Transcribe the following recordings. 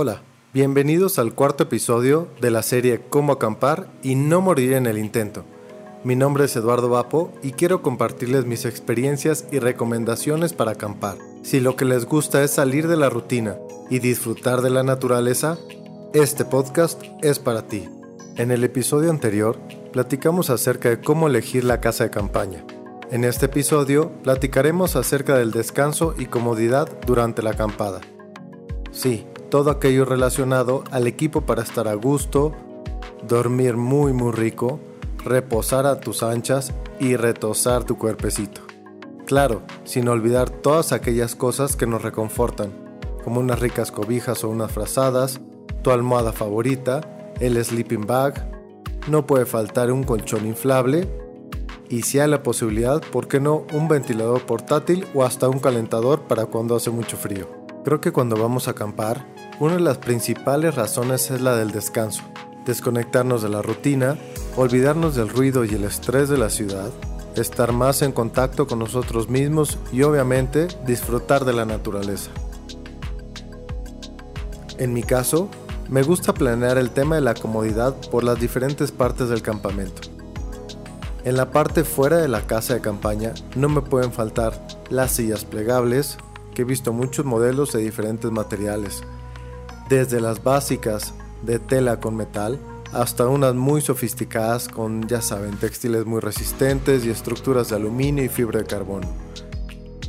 Hola, bienvenidos al cuarto episodio de la serie Cómo acampar y no morir en el intento. Mi nombre es Eduardo Vapo y quiero compartirles mis experiencias y recomendaciones para acampar. Si lo que les gusta es salir de la rutina y disfrutar de la naturaleza, este podcast es para ti. En el episodio anterior platicamos acerca de cómo elegir la casa de campaña. En este episodio platicaremos acerca del descanso y comodidad durante la acampada. Sí, todo aquello relacionado al equipo para estar a gusto, dormir muy muy rico, reposar a tus anchas y retosar tu cuerpecito. Claro, sin olvidar todas aquellas cosas que nos reconfortan, como unas ricas cobijas o unas frazadas, tu almohada favorita, el sleeping bag, no puede faltar un colchón inflable y si hay la posibilidad, ¿por qué no un ventilador portátil o hasta un calentador para cuando hace mucho frío? Creo que cuando vamos a acampar, una de las principales razones es la del descanso. Desconectarnos de la rutina, olvidarnos del ruido y el estrés de la ciudad, estar más en contacto con nosotros mismos y obviamente disfrutar de la naturaleza. En mi caso, me gusta planear el tema de la comodidad por las diferentes partes del campamento. En la parte fuera de la casa de campaña no me pueden faltar las sillas plegables, que he visto muchos modelos de diferentes materiales, desde las básicas de tela con metal hasta unas muy sofisticadas con, ya saben, textiles muy resistentes y estructuras de aluminio y fibra de carbono.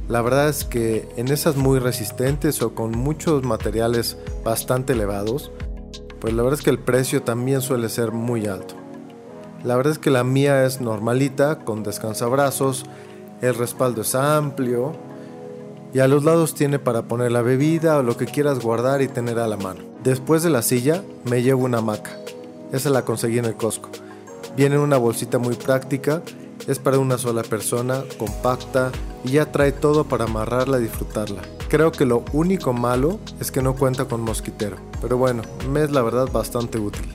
La verdad es que en esas muy resistentes o con muchos materiales bastante elevados, pues la verdad es que el precio también suele ser muy alto. La verdad es que la mía es normalita, con descansabrazos, el respaldo es amplio, y a los lados tiene para poner la bebida o lo que quieras guardar y tener a la mano. Después de la silla me llevo una hamaca. Esa la conseguí en el Costco. Viene en una bolsita muy práctica, es para una sola persona, compacta y ya trae todo para amarrarla y disfrutarla. Creo que lo único malo es que no cuenta con mosquitero, pero bueno, me es la verdad bastante útil.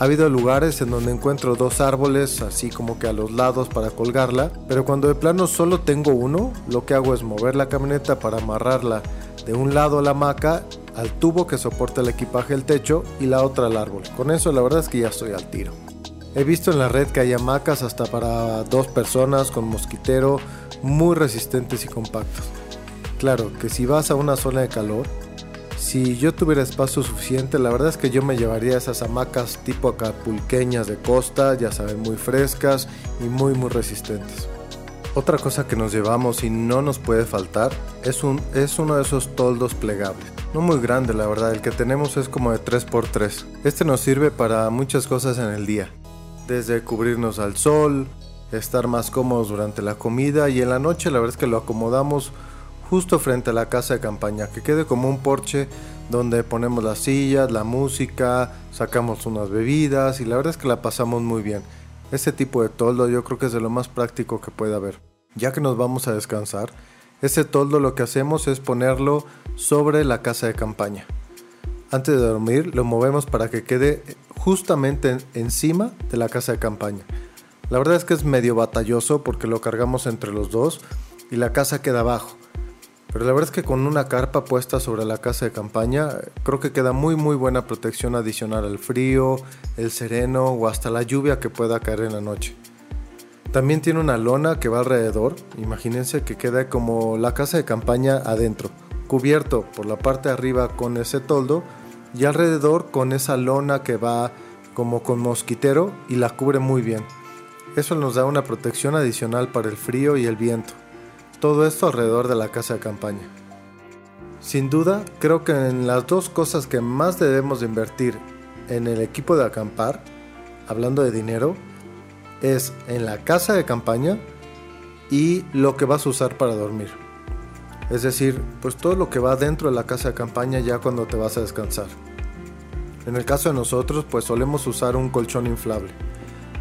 Ha habido lugares en donde encuentro dos árboles así como que a los lados para colgarla, pero cuando de plano solo tengo uno, lo que hago es mover la camioneta para amarrarla de un lado a la hamaca al tubo que soporta el equipaje del techo y la otra al árbol. Con eso la verdad es que ya estoy al tiro. He visto en la red que hay hamacas hasta para dos personas con mosquitero muy resistentes y compactos. Claro que si vas a una zona de calor, si yo tuviera espacio suficiente, la verdad es que yo me llevaría esas hamacas tipo acapulqueñas de costa, ya saben, muy frescas y muy muy resistentes. Otra cosa que nos llevamos y no nos puede faltar es, un, es uno de esos toldos plegables. No muy grande, la verdad, el que tenemos es como de 3x3. Este nos sirve para muchas cosas en el día. Desde cubrirnos al sol, estar más cómodos durante la comida y en la noche la verdad es que lo acomodamos justo frente a la casa de campaña, que quede como un porche donde ponemos las sillas, la música, sacamos unas bebidas y la verdad es que la pasamos muy bien. Este tipo de toldo yo creo que es de lo más práctico que puede haber. Ya que nos vamos a descansar, este toldo lo que hacemos es ponerlo sobre la casa de campaña. Antes de dormir lo movemos para que quede justamente encima de la casa de campaña. La verdad es que es medio batalloso porque lo cargamos entre los dos y la casa queda abajo. Pero la verdad es que con una carpa puesta sobre la casa de campaña, creo que queda muy muy buena protección adicional al frío, el sereno o hasta la lluvia que pueda caer en la noche. También tiene una lona que va alrededor, imagínense que queda como la casa de campaña adentro, cubierto por la parte de arriba con ese toldo y alrededor con esa lona que va como con mosquitero y la cubre muy bien. Eso nos da una protección adicional para el frío y el viento. Todo esto alrededor de la casa de campaña. Sin duda, creo que en las dos cosas que más debemos de invertir en el equipo de acampar, hablando de dinero, es en la casa de campaña y lo que vas a usar para dormir. Es decir, pues todo lo que va dentro de la casa de campaña ya cuando te vas a descansar. En el caso de nosotros, pues solemos usar un colchón inflable.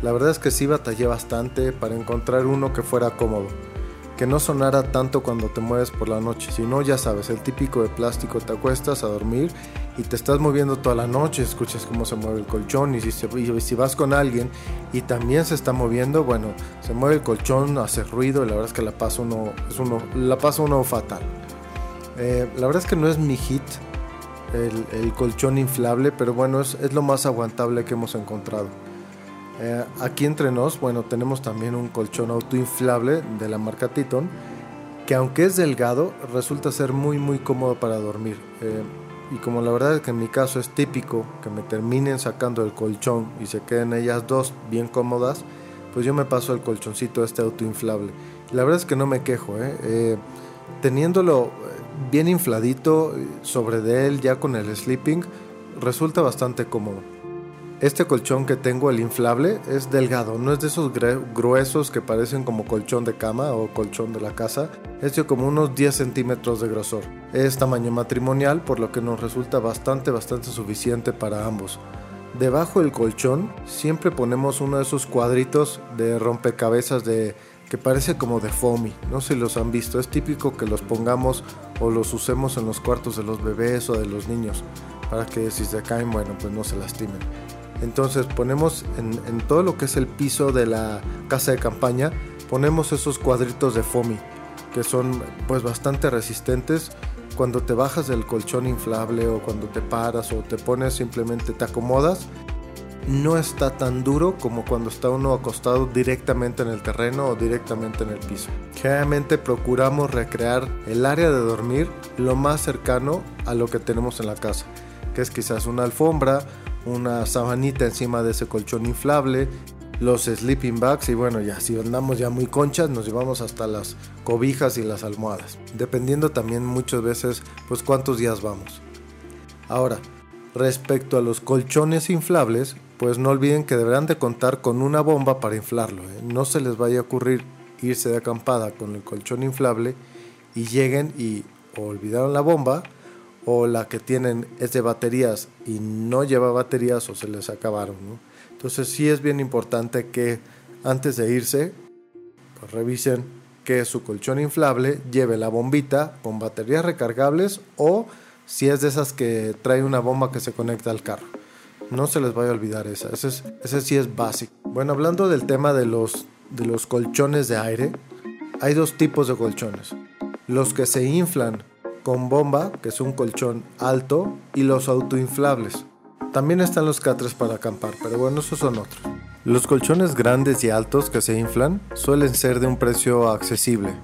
La verdad es que sí batallé bastante para encontrar uno que fuera cómodo que no sonara tanto cuando te mueves por la noche, si no ya sabes, el típico de plástico, te acuestas a dormir y te estás moviendo toda la noche, escuchas cómo se mueve el colchón y si, vas con alguien y también se está moviendo, bueno, se mueve el colchón, hace ruido y la verdad es que la pasa uno, es uno, la uno fatal. Eh, la verdad es que no es mi hit el, colchón inflable, pero bueno, es, lo más aguantable que hemos encontrado. Eh, aquí entre nos, bueno, tenemos también un colchón autoinflable de la marca Titon, que aunque es delgado, resulta ser muy muy cómodo para dormir. Eh, y como la verdad es que en mi caso es típico que me terminen sacando el colchón y se queden ellas dos bien cómodas, pues yo me paso el colchoncito este autoinflable. La verdad es que no me quejo, ¿eh? teniéndolo bien infladito sobre de él ya con el sleeping, resulta bastante cómodo. Este colchón que tengo, el inflable, es delgado, no es de esos gruesos que parecen como colchón de cama o colchón de la casa, es de como unos 10 centímetros de grosor. Es tamaño matrimonial, por lo que nos resulta bastante, bastante suficiente para ambos. Debajo del colchón siempre ponemos uno de esos cuadritos de rompecabezas de que parece como de foamy. No sé si los han visto. Es típico que los pongamos o los usemos en los cuartos de los bebés o de los niños para que si se caen, bueno, pues no se lastimen. Entonces ponemos en, todo lo que es el piso de la casa de campaña, ponemos esos cuadritos de foamy que son pues bastante resistentes. Cuando te bajas del colchón inflable o cuando te paras o te pones simplemente te acomodas, no está tan duro como cuando está uno acostado directamente en el terreno o directamente en el piso. Generalmente procuramos recrear el área de dormir lo más cercano a lo que tenemos en la casa, que es quizás una alfombra, una sabanita encima de ese colchón inflable, los sleeping bags y bueno, ya si andamos ya muy conchas nos llevamos hasta las cobijas y las almohadas, dependiendo también muchas veces pues cuántos días vamos. Ahora, respecto a los colchones inflables, pues no olviden que deberán de contar con una bomba para inflarlo. ¿eh? No se les vaya a ocurrir irse de acampada con el colchón inflable y lleguen y olvidaron la bomba o la que tienen es de baterías y no lleva baterías o se les acabaron. Entonces sí es bien importante que antes de irse pues revisen que su colchón inflable lleve la bombita con baterías recargables o si es de esas que trae una bomba que se conecta al carro. No se les vaya a olvidar esa. Ese, sí es básico. Bueno, hablando del tema de los, de los colchones de aire, hay dos tipos de colchones. Los que se inflan con bomba, que es un colchón alto, y los autoinflables. También están los catres para acampar, pero bueno, esos son otros. Los colchones grandes y altos que se inflan suelen ser de un precio accesible.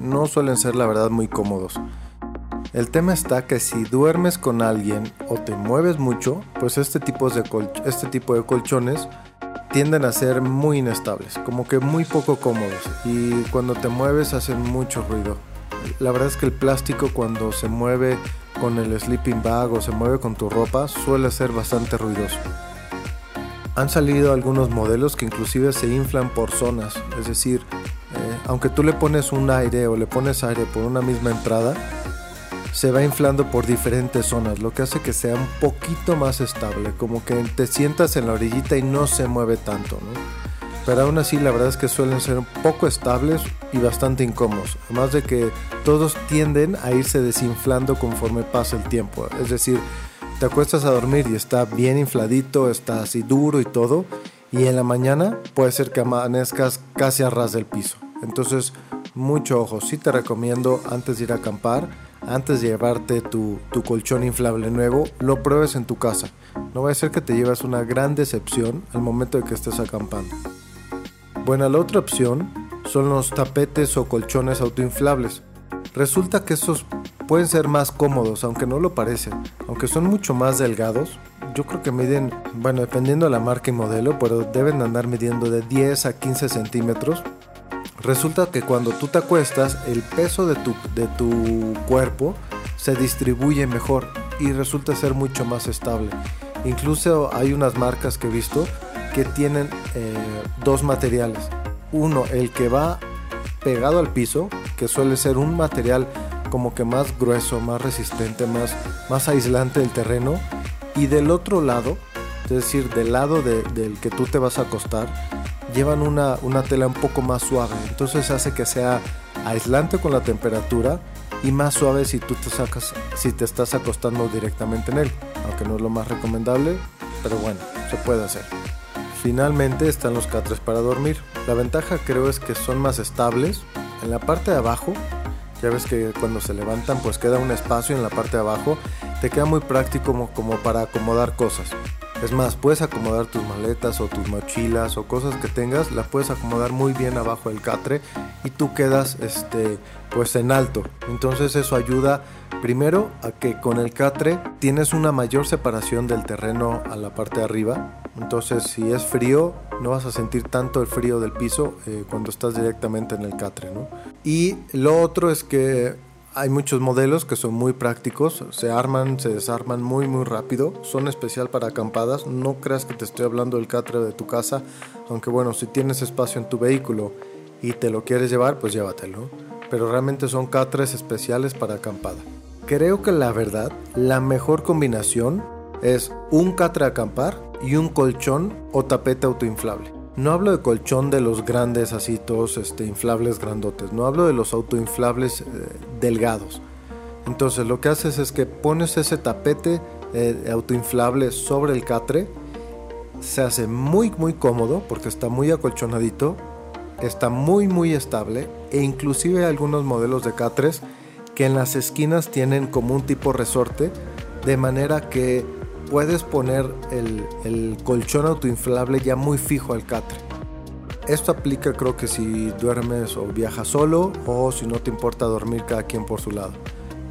No suelen ser la verdad muy cómodos. El tema está que si duermes con alguien o te mueves mucho, pues este tipo de, este tipo de colchones tienden a ser muy inestables, como que muy poco cómodos y cuando te mueves hacen mucho ruido. La verdad es que el plástico cuando se mueve con el sleeping bag o se mueve con tu ropa suele ser bastante ruidoso. Han salido algunos modelos que inclusive se inflan por zonas, es decir, eh, aunque tú le pones un aire o le pones aire por una misma entrada, se va inflando por diferentes zonas, lo que hace que sea un poquito más estable, como que te sientas en la orillita y no se mueve tanto, Pero aún así la verdad es que suelen ser poco estables y bastante incómodos, además de que todos tienden a irse desinflando conforme pasa el tiempo, es decir, te acuestas a dormir y está bien infladito, está así duro y todo, y en la mañana puede ser que amanezcas casi a ras del piso. Entonces, mucho ojo, sí te recomiendo antes de ir a acampar, antes de llevarte tu, colchón inflable nuevo, lo pruebes en tu casa. No va a ser que te lleves una gran decepción al momento de que estés acampando. Bueno, la otra opción son los tapetes o colchones autoinflables. Resulta que estos pueden ser más cómodos, aunque no lo parecen. Aunque son mucho más delgados, yo creo que miden, bueno, dependiendo de la marca y modelo, pero deben andar midiendo de 10 a 15 centímetros Resulta que cuando tú te acuestas, el peso de tu, de tu cuerpo se distribuye mejor y resulta ser mucho más estable. Incluso hay unas marcas que he visto que tienen eh, dos materiales. Uno, el que va pegado al piso, que suele ser un material como que más grueso, más resistente, más, más aislante del terreno. Y del otro lado, es decir, del lado del que tú te vas a acostar, llevan una, tela un poco más suave. Entonces hace que sea aislante con la temperatura y más suave si tú te sacas, si te estás acostando directamente en él. Aunque no es lo más recomendable, pero bueno, se puede hacer. Finalmente están los catres para dormir. La ventaja creo es que son más estables. En la parte de abajo, ya ves que cuando se levantan pues queda un espacio en la parte de abajo te queda muy práctico como, para acomodar cosas. Es más, puedes acomodar tus maletas o tus mochilas o cosas que tengas, las puedes acomodar muy bien abajo del catre y tú quedas este, pues en alto. Entonces eso ayuda primero a que con el catre tienes una mayor separación del terreno a la parte de arriba. Entonces si es frío no vas a sentir tanto el frío del piso eh, cuando estás directamente en el catre. ¿no? Y lo otro es que hay muchos modelos que son muy prácticos, se arman, se desarman muy muy rápido, son especial para acampadas, no creas que te estoy hablando del catre de tu casa, aunque bueno, si tienes espacio en tu vehículo y te lo quieres llevar, pues llévatelo, pero realmente son catres especiales para acampada. Creo que la verdad, la mejor combinación es un catre acampar y un colchón o tapete autoinflable. No hablo de colchón de los grandes, así todos este, inflables grandotes. No hablo de los autoinflables eh, delgados. Entonces lo que haces es que pones ese tapete eh, autoinflable sobre el catre. Se hace muy muy cómodo porque está muy acolchonadito. Está muy muy estable. E inclusive hay algunos modelos de catres que en las esquinas tienen como un tipo resorte. De manera que puedes poner el, colchón autoinflable ya muy fijo al catre. Esto aplica creo que si duermes o viajas solo o si no te importa dormir cada quien por su lado.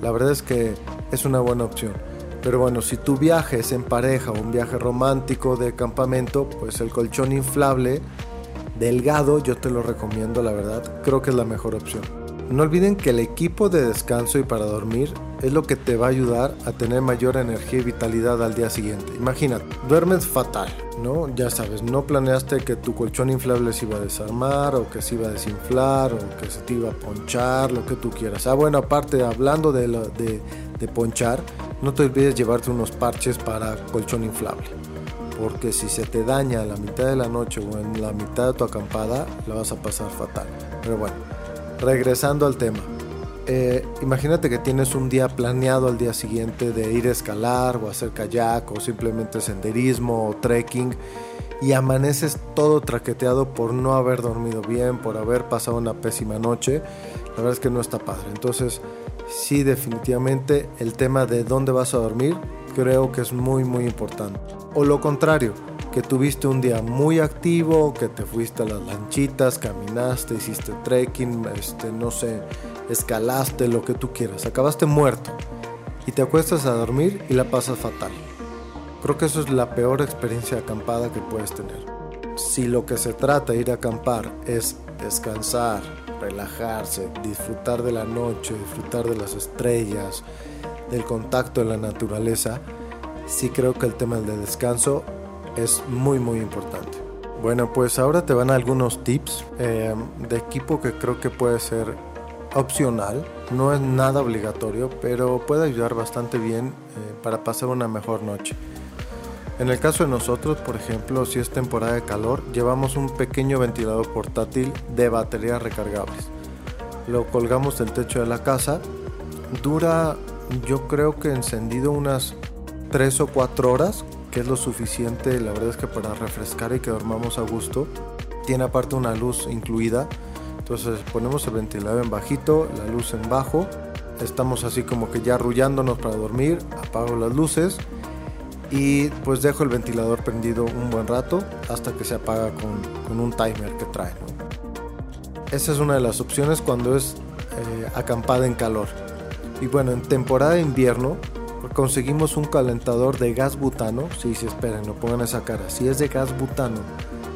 La verdad es que es una buena opción. Pero bueno, si tu viaje es en pareja o un viaje romántico de campamento, pues el colchón inflable delgado yo te lo recomiendo, la verdad. Creo que es la mejor opción. No olviden que el equipo de descanso y para dormir es lo que te va a ayudar a tener mayor energía y vitalidad al día siguiente. Imagínate, duermes fatal, ¿no? Ya sabes, no planeaste que tu colchón inflable se iba a desarmar o que se iba a desinflar o que se te iba a ponchar, lo que tú quieras. Ah, bueno, aparte, hablando de, de, de ponchar, no te olvides llevarte unos parches para colchón inflable. Porque si se te daña a la mitad de la noche o en la mitad de tu acampada, la vas a pasar fatal. Pero bueno, regresando al tema. Eh, imagínate que tienes un día planeado al día siguiente de ir a escalar o hacer kayak o simplemente senderismo o trekking y amaneces todo traqueteado por no haber dormido bien, por haber pasado una pésima noche. La verdad es que no está padre. Entonces, sí, definitivamente el tema de dónde vas a dormir creo que es muy, muy importante. O lo contrario, que tuviste un día muy activo, que te fuiste a las lanchitas, caminaste, hiciste trekking, este, no sé, escalaste, lo que tú quieras, acabaste muerto y te acuestas a dormir y la pasas fatal. Creo que eso es la peor experiencia acampada que puedes tener. Si lo que se trata de ir a acampar es descansar, relajarse, disfrutar de la noche, disfrutar de las estrellas, del contacto en la naturaleza, sí creo que el tema del descanso es muy muy importante. Bueno, pues ahora te van algunos tips eh, de equipo que creo que puede ser opcional, no es nada obligatorio, pero puede ayudar bastante bien eh, para pasar una mejor noche. En el caso de nosotros, por ejemplo, si es temporada de calor, llevamos un pequeño ventilador portátil de baterías recargables. Lo colgamos del techo de la casa. Dura, yo creo que encendido unas 3 o 4 horas, que es lo suficiente, la verdad es que para refrescar y que dormamos a gusto. Tiene aparte una luz incluida entonces ponemos el ventilador en bajito, la luz en bajo. Estamos así como que ya arrullándonos para dormir. Apago las luces y pues dejo el ventilador prendido un buen rato hasta que se apaga con, un timer que trae. Esa es una de las opciones cuando es eh, acampada en calor. Y bueno, en temporada de invierno conseguimos un calentador de gas butano. Si se esperen, no pongan esa cara. Si es de gas butano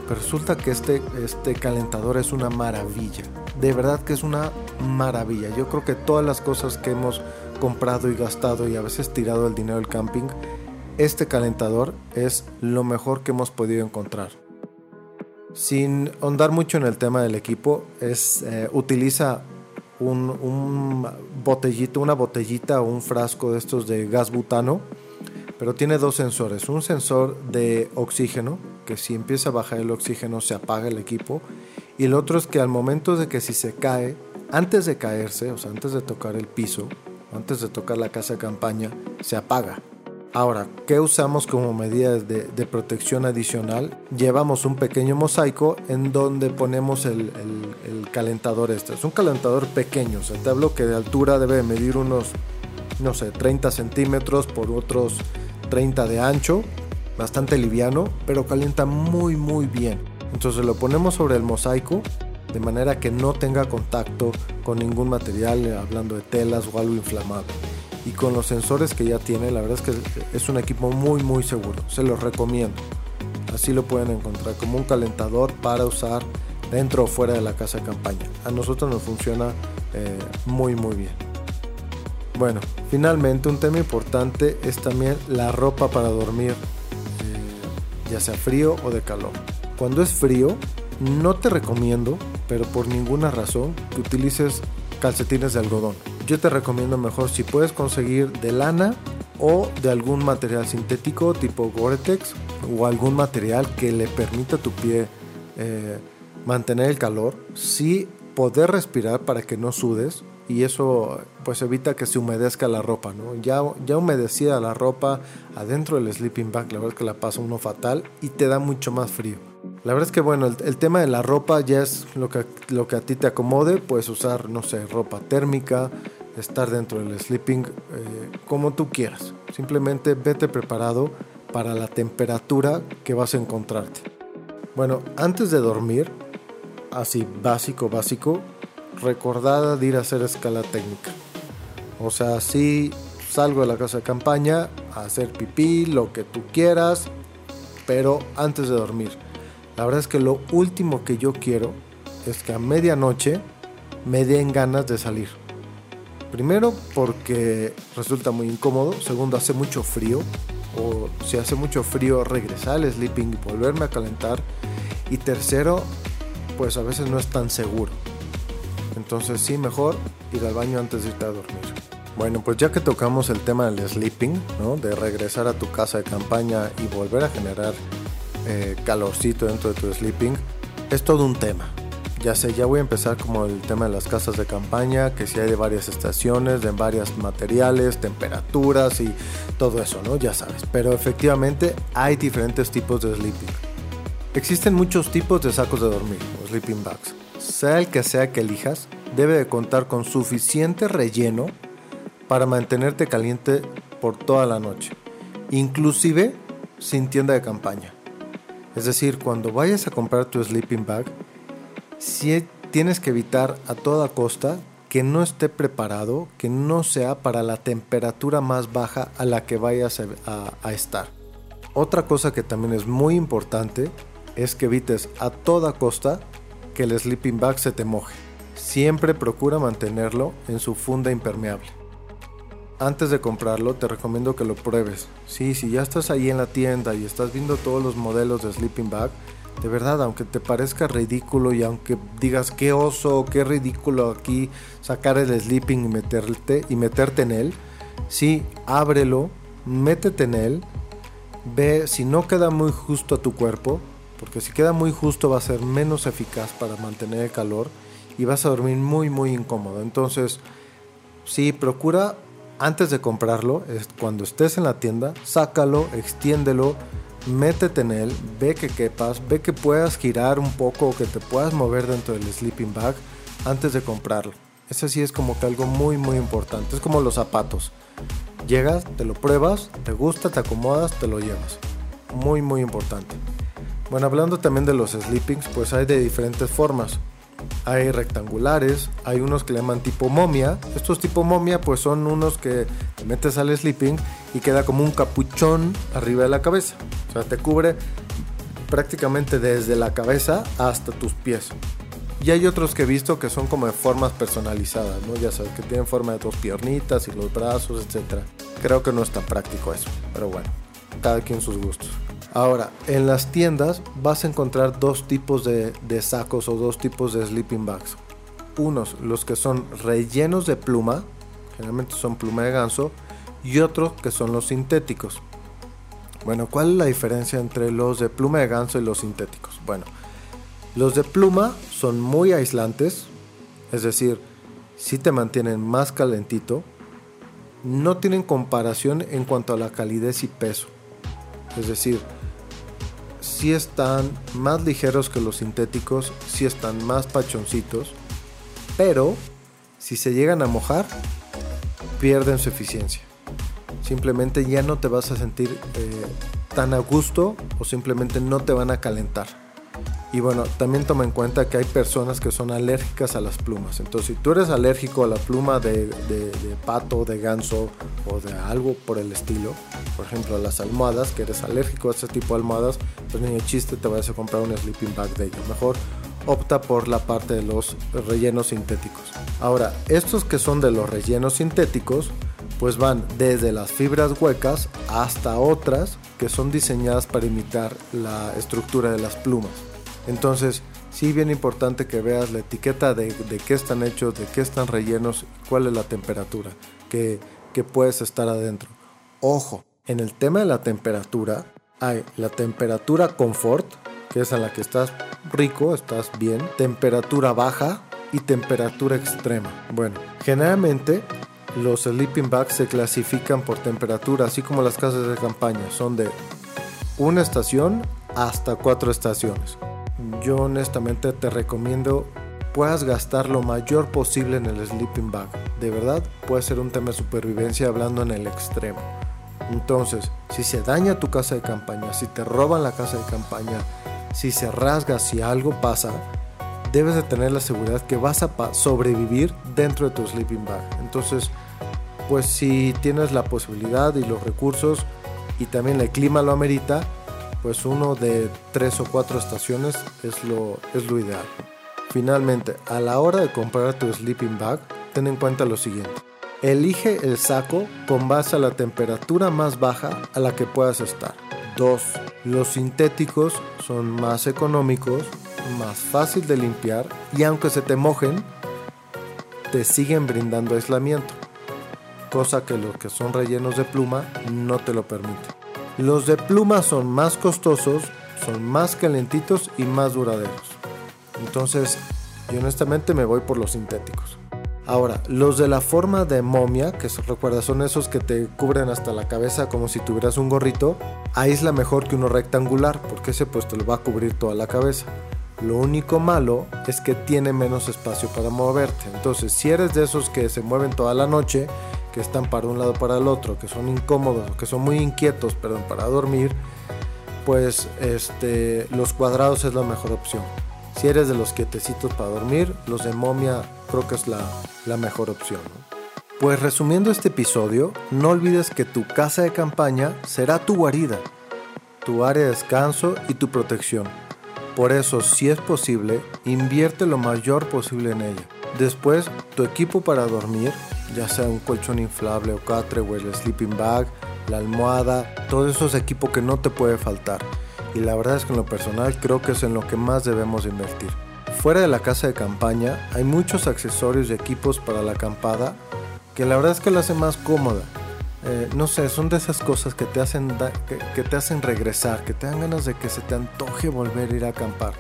pero resulta que este, este calentador es una maravilla. De verdad que es una maravilla. Yo creo que todas las cosas que hemos comprado y gastado y a veces tirado el dinero del camping, este calentador es lo mejor que hemos podido encontrar. Sin ahondar mucho en el tema del equipo, es, eh, utiliza un, botellito, una botellita o un frasco de estos de gas butano, pero tiene dos sensores. Un sensor de oxígeno que si empieza a bajar el oxígeno se apaga el equipo. Y el otro es que al momento de que si se cae, antes de caerse, o sea, antes de tocar el piso, antes de tocar la casa de campaña, se apaga. Ahora, ¿qué usamos como medida de, protección adicional? Llevamos un pequeño mosaico en donde ponemos el, calentador este. Es un calentador pequeño, o sea, te hablo que de altura debe medir unos no sé, 30 centímetros por otros 30 de ancho, bastante liviano, pero calienta muy muy bien. Entonces lo ponemos sobre el mosaico de manera que no tenga contacto con ningún material, hablando de telas o algo inflamable. Y con los sensores que ya tiene, la verdad es que es un equipo muy muy seguro, se los recomiendo. Así lo pueden encontrar como un calentador para usar dentro o fuera de la casa de campaña. A nosotros nos funciona eh, muy muy bien. Bueno, finalmente un tema importante es también la ropa para dormir, eh, ya sea frío o de calor. Cuando es frío, no te recomiendo, pero por ninguna razón, que utilices calcetines de algodón. Yo te recomiendo mejor si puedes conseguir de lana o de algún material sintético tipo Gore-Tex o algún material que le permita a tu pie eh, mantener el calor, sí poder respirar para que no sudes y eso pues evita que se humedezca la ropa, ¿no? Ya, ya humedecida la ropa adentro del sleeping bag, la verdad es que la pasa uno fatal y te da mucho más frío. La verdad es que bueno, el, tema de la ropa ya es lo que, lo que a ti te acomode, puedes usar, no sé, ropa térmica, estar dentro del sleeping eh, como tú quieras. Simplemente vete preparado para la temperatura que vas a encontrarte. Bueno, antes de dormir, así básico, básico, recordada de ir a hacer escala técnica. O sea, si salgo de la casa de campaña a hacer pipí, lo que tú quieras, pero antes de dormir. La verdad es que lo último que yo quiero es que a medianoche me den ganas de salir. Primero porque resulta muy incómodo, segundo hace mucho frío, o si hace mucho frío regresar al sleeping y volverme a calentar, y tercero pues a veces no es tan seguro. Entonces sí, mejor ir al baño antes de irte a dormir. Bueno, pues ya que tocamos el tema del sleeping, ¿no? de regresar a tu casa de campaña y volver a generar eh, calorcito dentro de tu sleeping, es todo un tema. Ya sé, ya voy a empezar como el tema de las casas de campaña, que si hay de varias estaciones, de varios materiales, temperaturas y todo eso, ¿no? Ya sabes. Pero efectivamente hay diferentes tipos de sleeping. Existen muchos tipos de sacos de dormir, sleeping bags sea el que sea que elijas, debe de contar con suficiente relleno para mantenerte caliente por toda la noche, inclusive sin tienda de campaña. Es decir, cuando vayas a comprar tu sleeping bag, si tienes que evitar a toda costa que no esté preparado, que no sea para la temperatura más baja a la que vayas a, a estar. Otra cosa que también es muy importante es que evites a toda costa que el sleeping bag se te moje. Siempre procura mantenerlo en su funda impermeable. Antes de comprarlo te recomiendo que lo pruebes. Sí, si ya estás ahí en la tienda y estás viendo todos los modelos de sleeping bag, de verdad, aunque te parezca ridículo y aunque digas qué oso, qué ridículo aquí sacar el sleeping y meterte, y meterte en él, sí, ábrelo, métete en él, ve si no queda muy justo a tu cuerpo, porque si queda muy justo va a ser menos eficaz para mantener el calor y vas a dormir muy muy incómodo. Entonces, sí, procura antes de comprarlo, cuando estés en la tienda, sácalo, extiéndelo, métete en él, ve que quepas, ve que puedas girar un poco o que te puedas mover dentro del sleeping bag antes de comprarlo. Eso sí es como que algo muy muy importante, es como los zapatos. Llegas, te lo pruebas, te gusta, te acomodas, te lo llevas. Muy muy importante. Bueno, hablando también de los sleepings, pues hay de diferentes formas. Hay rectangulares, hay unos que le llaman tipo momia. Estos tipo momia pues son unos que te metes al sleeping y queda como un capuchón arriba de la cabeza. O sea, te cubre prácticamente desde la cabeza hasta tus pies. Y hay otros que he visto que son como de formas personalizadas, ¿no? Ya sabes, que tienen forma de dos piernitas y los brazos, etc. Creo que no es tan práctico eso, pero bueno, cada quien sus gustos. Ahora, en las tiendas vas a encontrar dos tipos de, sacos o dos tipos de sleeping bags. Unos, los que son rellenos de pluma, generalmente son pluma de ganso, y otros que son los sintéticos. Bueno, ¿cuál es la diferencia entre los de pluma de ganso y los sintéticos? Bueno, los de pluma son muy aislantes, es decir, si te mantienen más calentito, no tienen comparación en cuanto a la calidez y peso. Es decir, si están más ligeros que los sintéticos, si están más pachoncitos, pero si se llegan a mojar, pierden su eficiencia. Simplemente ya no te vas a sentir eh, tan a gusto o simplemente no te van a calentar. Y bueno, también toma en cuenta que hay personas que son alérgicas a las plumas. Entonces, si tú eres alérgico a la pluma de, pato, de ganso o de algo por el estilo, por ejemplo, a las almohadas, que eres alérgico a ese tipo de almohadas, pues ni chiste te vayas a comprar un sleeping bag de ello. Mejor opta por la parte de los rellenos sintéticos. Ahora, estos que son de los rellenos sintéticos, pues van desde las fibras huecas hasta otras que son diseñadas para imitar la estructura de las plumas. Entonces, sí bien importante que veas la etiqueta de, de qué están hechos, de qué están rellenos, cuál es la temperatura que, que puedes estar adentro. Ojo, en el tema de la temperatura, hay la temperatura confort, que es a la que estás rico, estás bien, temperatura baja y temperatura extrema. Bueno, generalmente los sleeping bags se clasifican por temperatura, así como las casas de campaña, son de una estación hasta cuatro estaciones yo honestamente te recomiendo puedas gastar lo mayor posible en el sleeping bag. De verdad, puede ser un tema de supervivencia hablando en el extremo. Entonces, si se daña tu casa de campaña, si te roban la casa de campaña, si se rasga, si algo pasa, debes de tener la seguridad que vas a sobrevivir dentro de tu sleeping bag. Entonces, pues si tienes la posibilidad y los recursos y también el clima lo amerita, pues uno de tres o cuatro estaciones es lo, ideal. Finalmente, a la hora de comprar tu sleeping bag, ten en cuenta lo siguiente. Elige el saco con base a la temperatura más baja a la que puedas estar. 2. Los sintéticos son más económicos, más fácil de limpiar y aunque se te mojen, te siguen brindando aislamiento, cosa que los que son rellenos de pluma no te lo permiten. Los de pluma son más costosos, son más calentitos y más duraderos. Entonces, yo honestamente me voy por los sintéticos. Ahora, los de la forma de momia, que recuerda son esos que te cubren hasta la cabeza como si tuvieras un gorrito, aísla mejor que uno rectangular, porque ese pues te lo va a cubrir toda la cabeza. Lo único malo es que tiene menos espacio para moverte. Entonces, si eres de esos que se mueven toda la noche, que están para un lado para el otro, que son incómodos, que son muy inquietos, perdón, para dormir, pues este, los cuadrados es la mejor opción. Si eres de los quietecitos para dormir, los de momia creo que es la, la mejor opción. Pues resumiendo este episodio, no olvides que tu casa de campaña será tu guarida, tu área de descanso y tu protección. Por eso, si es posible, invierte lo mayor posible en ella. Después, tu equipo para dormir ya sea un colchón inflable o catre o el sleeping bag, la almohada, todos esos equipos que no te puede faltar. Y la verdad es que en lo personal creo que es en lo que más debemos invertir. Fuera de la casa de campaña hay muchos accesorios y equipos para la acampada que la verdad es que la hace más cómoda. Eh, no sé, son de esas cosas que te, hacen que, te hacen regresar, que te dan ganas de que se te antoje volver a ir a acampar.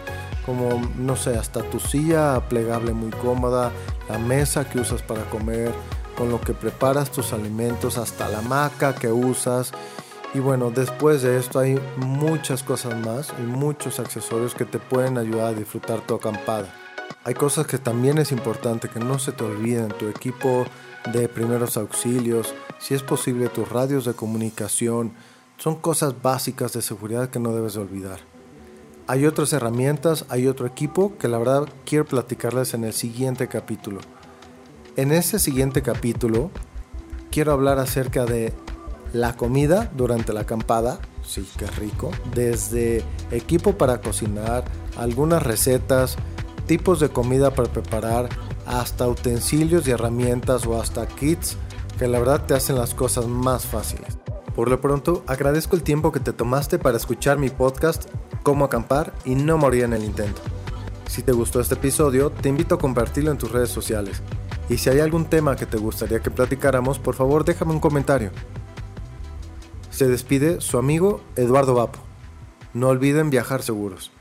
Como, no sé, hasta tu silla plegable muy cómoda, la mesa que usas para comer, con lo que preparas tus alimentos, hasta la maca que usas. Y bueno, después de esto hay muchas cosas más y muchos accesorios que te pueden ayudar a disfrutar tu acampada. Hay cosas que también es importante que no se te olviden, tu equipo de primeros auxilios, si es posible tus radios de comunicación, son cosas básicas de seguridad que no debes olvidar. Hay otras herramientas, hay otro equipo que la verdad quiero platicarles en el siguiente capítulo. En ese siguiente capítulo quiero hablar acerca de la comida durante la acampada, sí que rico, desde equipo para cocinar, algunas recetas, tipos de comida para preparar, hasta utensilios y herramientas o hasta kits que la verdad te hacen las cosas más fáciles. Por lo pronto, agradezco el tiempo que te tomaste para escuchar mi podcast Cómo acampar y no morir en el intento. Si te gustó este episodio, te invito a compartirlo en tus redes sociales y si hay algún tema que te gustaría que platicáramos, por favor déjame un comentario. Se despide su amigo Eduardo Vapo. No olviden viajar seguros.